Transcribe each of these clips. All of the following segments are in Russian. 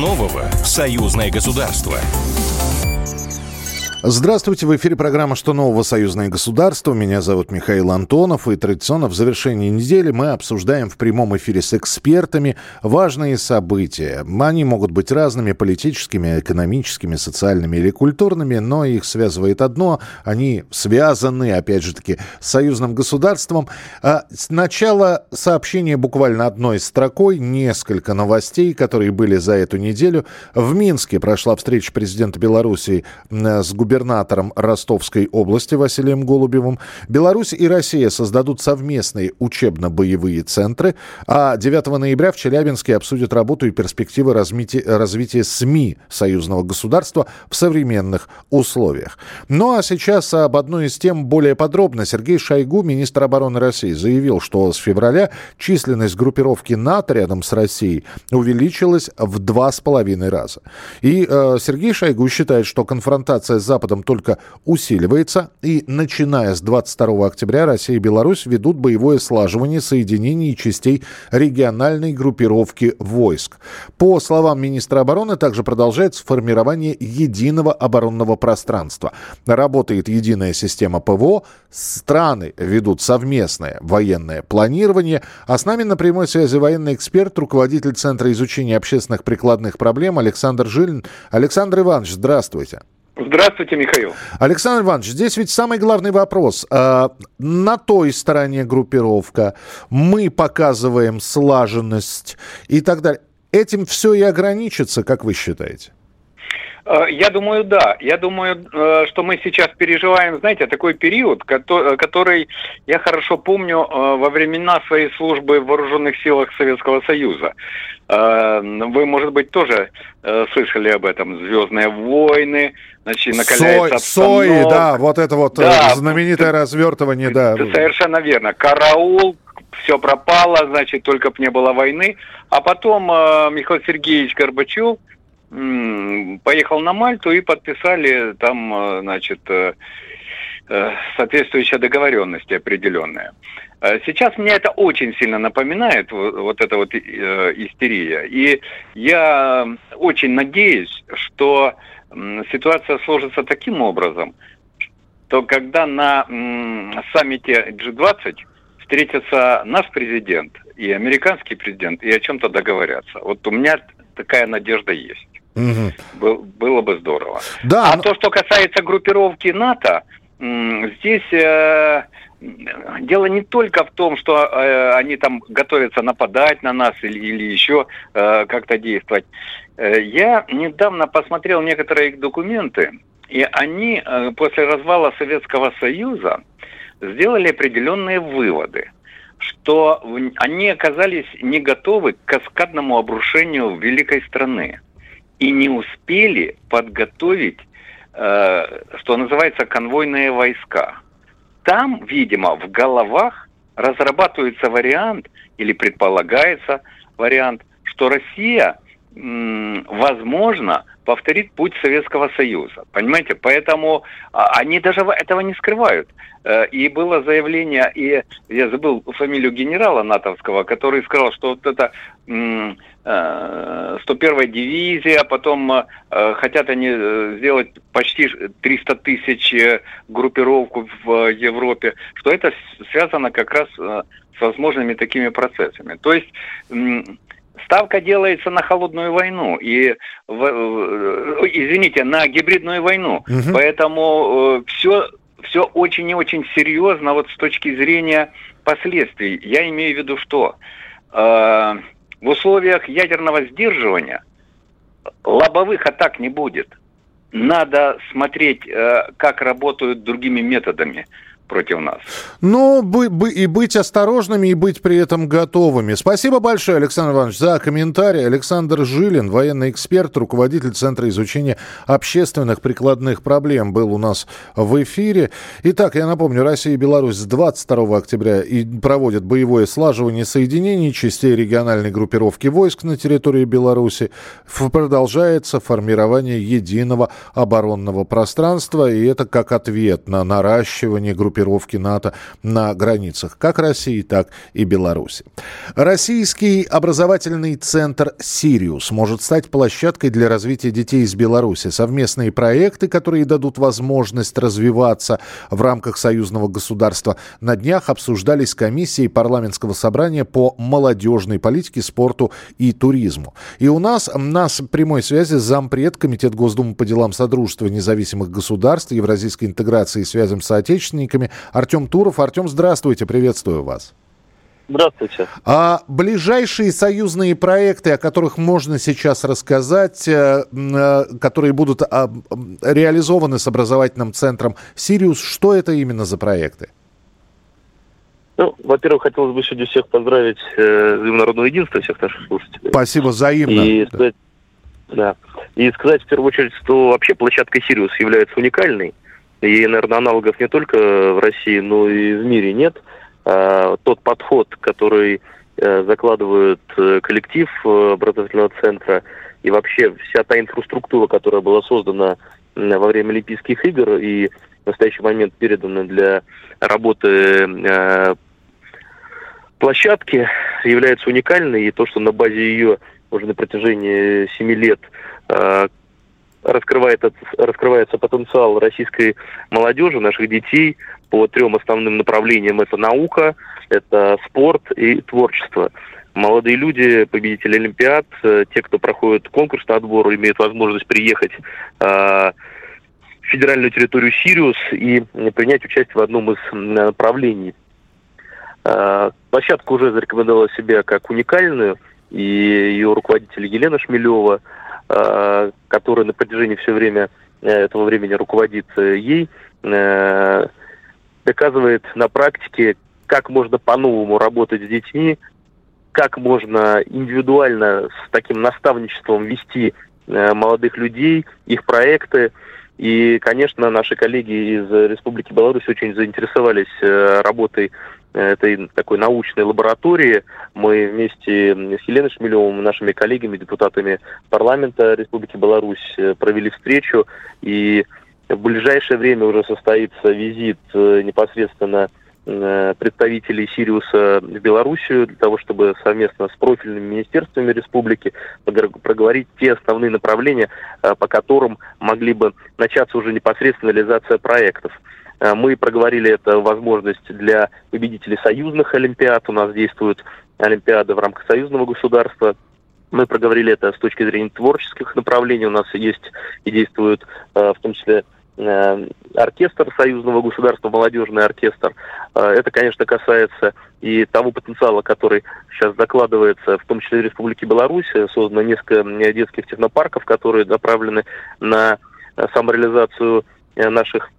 нового союзное государство? Здравствуйте, в эфире программа «Что нового? Союзное государство». Меня зовут Михаил Антонов, и традиционно в завершении недели мы обсуждаем в прямом эфире с экспертами важные события. Они могут быть разными, политическими, экономическими, социальными или культурными, но их связывает одно. Они связаны, опять же таки, с союзным государством. А сначала сообщение буквально одной строкой, несколько новостей, которые были за эту неделю. В Минске прошла встреча президента Беларуси с губернатором губернатором Ростовской области Василием Голубевым. Беларусь и Россия создадут совместные учебно-боевые центры, а 9 ноября в Челябинске обсудят работу и перспективы развития, СМИ союзного государства в современных условиях. Ну а сейчас об одной из тем более подробно. Сергей Шойгу, министр обороны России, заявил, что с февраля численность группировки НАТО рядом с Россией увеличилась в два с половиной раза. И э, Сергей Шойгу считает, что конфронтация с Западом только усиливается, и начиная с 22 октября Россия и Беларусь ведут боевое слаживание соединений частей региональной группировки войск. По словам министра обороны, также продолжается формирование единого оборонного пространства. Работает единая система ПВО, страны ведут совместное военное планирование, а с нами на прямой связи военный эксперт, руководитель Центра изучения общественных прикладных проблем Александр Жилин. Александр Иванович, здравствуйте. Здравствуйте, Михаил. Александр Иванович, здесь ведь самый главный вопрос. А, на той стороне группировка мы показываем слаженность и так далее. Этим все и ограничится, как вы считаете? А, я думаю, да. Я думаю, э, что мы сейчас переживаем, знаете, такой период, который я хорошо помню э, во времена своей службы в вооруженных силах Советского Союза. Э, вы, может быть, тоже слышали об этом. Звездные войны, значит, накаляется Сой, Сои, да, вот это вот э, да, знаменитое развертывание, да. Совершенно верно. Караул, все пропало, значит, только бы не было войны. А потом э, Михаил Сергеевич Горбачев э, поехал на Мальту и подписали там, э, значит, э, э соответствующая договоренность определенная. Сейчас мне это очень сильно напоминает, вот, эта вот истерия. И я очень надеюсь, что ситуация сложится таким образом, что когда на саммите G20 встретятся наш президент и американский президент и о чем-то договорятся. Вот у меня такая надежда есть. Угу. было бы здорово. Да, а но... то, что касается группировки НАТО, здесь э, дело не только в том, что э, они там готовятся нападать на нас или, или еще э, как-то действовать. Э, я недавно посмотрел некоторые их документы, и они э, после развала Советского Союза сделали определенные выводы, что они оказались не готовы к каскадному обрушению великой страны и не успели подготовить, э, что называется, конвойные войска. Там, видимо, в головах разрабатывается вариант или предполагается вариант, что Россия – возможно, повторит путь Советского Союза. Понимаете? Поэтому а, они даже этого не скрывают. Э, и было заявление, и я забыл фамилию генерала натовского, который сказал, что вот это 101-я э, дивизия, потом э, хотят они сделать почти 300 тысяч группировку в Европе, что это связано как раз с возможными такими процессами. То есть ставка делается на холодную войну и, в, извините, на гибридную войну. Угу. Поэтому э, все, все очень и очень серьезно вот с точки зрения последствий. Я имею в виду, что э, в условиях ядерного сдерживания лобовых атак не будет. Надо смотреть, э, как работают другими методами против нас. Ну, и быть осторожными, и быть при этом готовыми. Спасибо большое, Александр Иванович, за комментарий. Александр Жилин, военный эксперт, руководитель Центра изучения общественных прикладных проблем, был у нас в эфире. Итак, я напомню, Россия и Беларусь с 22 октября и проводят боевое слаживание соединений частей региональной группировки войск на территории Беларуси. Продолжается формирование единого оборонного пространства, и это как ответ на наращивание группировки группировки НАТО на границах как России, так и Беларуси. Российский образовательный центр «Сириус» может стать площадкой для развития детей из Беларуси. Совместные проекты, которые дадут возможность развиваться в рамках союзного государства, на днях обсуждались комиссией парламентского собрания по молодежной политике, спорту и туризму. И у нас на прямой связи зампред Комитет Госдумы по делам Содружества независимых государств, евразийской интеграции и связям с соотечественниками Артем Туров. Артем, здравствуйте, приветствую вас. Здравствуйте. А ближайшие союзные проекты, о которых можно сейчас рассказать, э, э, которые будут а, реализованы с образовательным центром «Сириус», что это именно за проекты? Ну, во-первых, хотелось бы сегодня всех поздравить э, с Днем Народного Единства, всех наших слушателей. Спасибо, взаимно. И сказать, да. И сказать в первую очередь, что вообще площадка «Сириус» является уникальной. И, наверное, аналогов не только в России, но и в мире нет. А, тот подход, который э, закладывает э, коллектив э, образовательного центра и вообще вся та инфраструктура, которая была создана во время Олимпийских игр и в настоящий момент передана для работы площадки, является уникальной. И то, что на базе ее уже на протяжении семи лет раскрывает, раскрывается потенциал российской молодежи, наших детей по трем основным направлениям. Это наука, это спорт и творчество. Молодые люди, победители Олимпиад, э, те, кто проходит конкурс на отбор, имеют возможность приехать э, в федеральную территорию Сириус и принять участие в одном из направлений. Э, площадка уже зарекомендовала себя как уникальную, и ее руководитель Елена Шмелева – который на протяжении все время э, этого времени руководит э, ей, доказывает на практике, как можно по-новому работать с детьми, как можно индивидуально с таким наставничеством вести молодых людей, их проекты. И, конечно, наши коллеги из Республики Беларусь очень заинтересовались работой этой такой научной лаборатории. Мы вместе с Еленой Шмелевым, нашими коллегами, депутатами парламента Республики Беларусь э, провели встречу. И в ближайшее время уже состоится визит э, непосредственно э, представителей Сириуса в Белоруссию для того, чтобы совместно с профильными министерствами республики проговорить те основные направления, по которым могли бы начаться уже непосредственно реализация проектов. Э, мы проговорили это возможность для победителей союзных олимпиад. У нас действуют олимпиады в рамках союзного государства. Мы проговорили это с точки зрения творческих направлений. У нас есть и действует э, в том числе э, оркестр союзного государства, молодежный оркестр. Это, конечно, касается и того потенциала, который сейчас закладывается, в том числе в Республике Беларусь. Создано несколько детских технопарков, которые направлены на самореализацию наших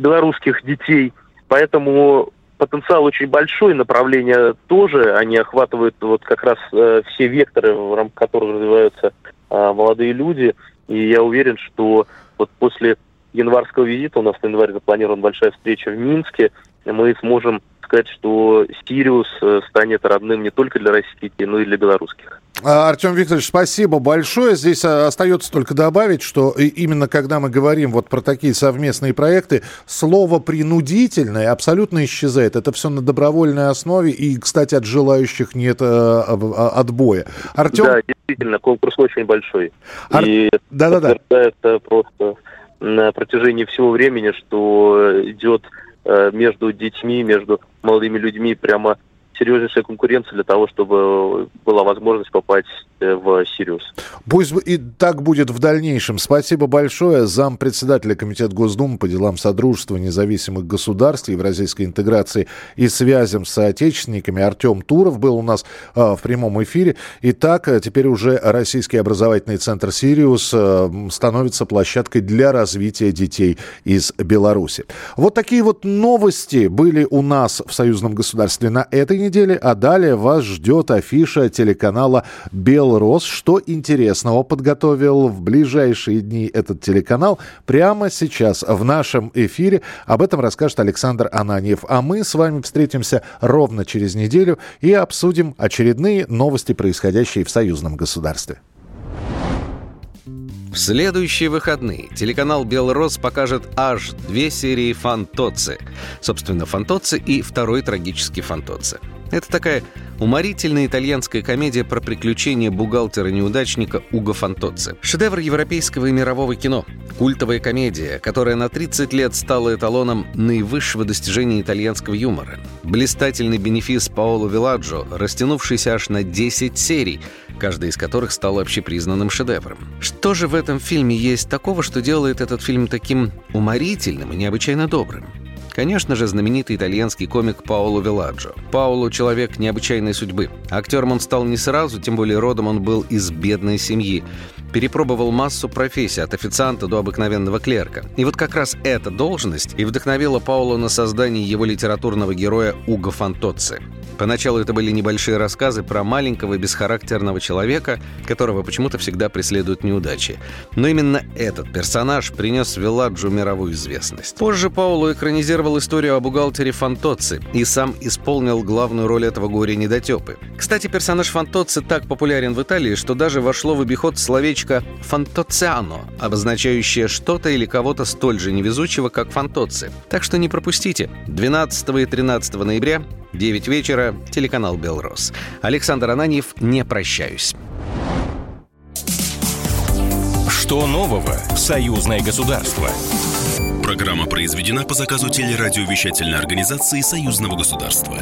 белорусских детей. Поэтому потенциал очень большой, направления тоже, они охватывают вот как раз э, все векторы, в рамках которых развиваются э, молодые люди. И я уверен, что вот после январского визита, у нас на январь запланирована большая встреча в Минске, мы сможем сказать, что Сириус э, станет родным не только для российских но и для белорусских. А, Артем Викторович, спасибо большое. Здесь а, остается только добавить, что именно когда мы говорим вот про такие совместные проекты, слово «принудительное» абсолютно исчезает. Это все на добровольной основе, и, кстати, от желающих нет а, отбоя. Артем... Да, действительно, конкурс очень большой. Ар... И да, да, да. просто на протяжении всего времени, что идет Э, между детьми, между молодыми людьми прямо серьезнейшая конкуренция для того, чтобы была возможность попасть э, в Сириус. Пусть и так будет в дальнейшем. Спасибо большое. Зам председателя Комитета Госдумы по делам Содружества независимых государств, евразийской интеграции и связям с соотечественниками Артем Туров был у нас э, в прямом эфире. Итак, э, теперь уже Российский образовательный центр «Сириус» становится площадкой для развития детей из Беларуси. Вот такие вот новости были у нас в союзном государстве на этой недели, а далее вас ждет афиша телеканала «Белрос». Что интересного подготовил в ближайшие дни этот телеканал, прямо сейчас в нашем эфире. Об этом расскажет Александр Ананьев. А мы с вами встретимся ровно через неделю и обсудим очередные новости, происходящие в союзном государстве. В следующие выходные телеканал «Белрос» покажет аж две серии «Фантоци». Собственно, «Фантоци» и второй трагический «Фантоци». Это такая уморительная итальянская комедия про приключения бухгалтера-неудачника Уго Фантоцци. Шедевр европейского и мирового кино. Культовая комедия, которая на 30 лет стала эталоном наивысшего достижения итальянского юмора. Блистательный бенефис Паоло Виладжо, растянувшийся аж на 10 серий, каждая из которых стала общепризнанным шедевром. Что же в этом фильме есть такого, что делает этот фильм таким уморительным и необычайно добрым? Конечно же, знаменитый итальянский комик Паоло Веладжо. Паоло – человек необычайной судьбы. Актером он стал не сразу, тем более родом он был из бедной семьи. Перепробовал массу профессий, от официанта до обыкновенного клерка. И вот как раз эта должность и вдохновила Паоло на создание его литературного героя Уго Фантоцци. Поначалу это были небольшие рассказы про маленького бесхарактерного человека, которого почему-то всегда преследуют неудачи. Но именно этот персонаж принес Виладжу мировую известность. Позже Пауло экранизировал историю о бухгалтере Фантоцци и сам исполнил главную роль этого горя-недотепы. Кстати, персонаж Фантоцци так популярен в Италии, что даже вошло в обиход словечко «фантоциано», обозначающее что-то или кого-то столь же невезучего, как Фантоцци. Так что не пропустите. 12 и 13 ноября 9 вечера, телеканал «Белрос». Александр Ананьев, не прощаюсь. Что нового в «Союзное государство»? Программа произведена по заказу телерадиовещательной организации Союзного государства.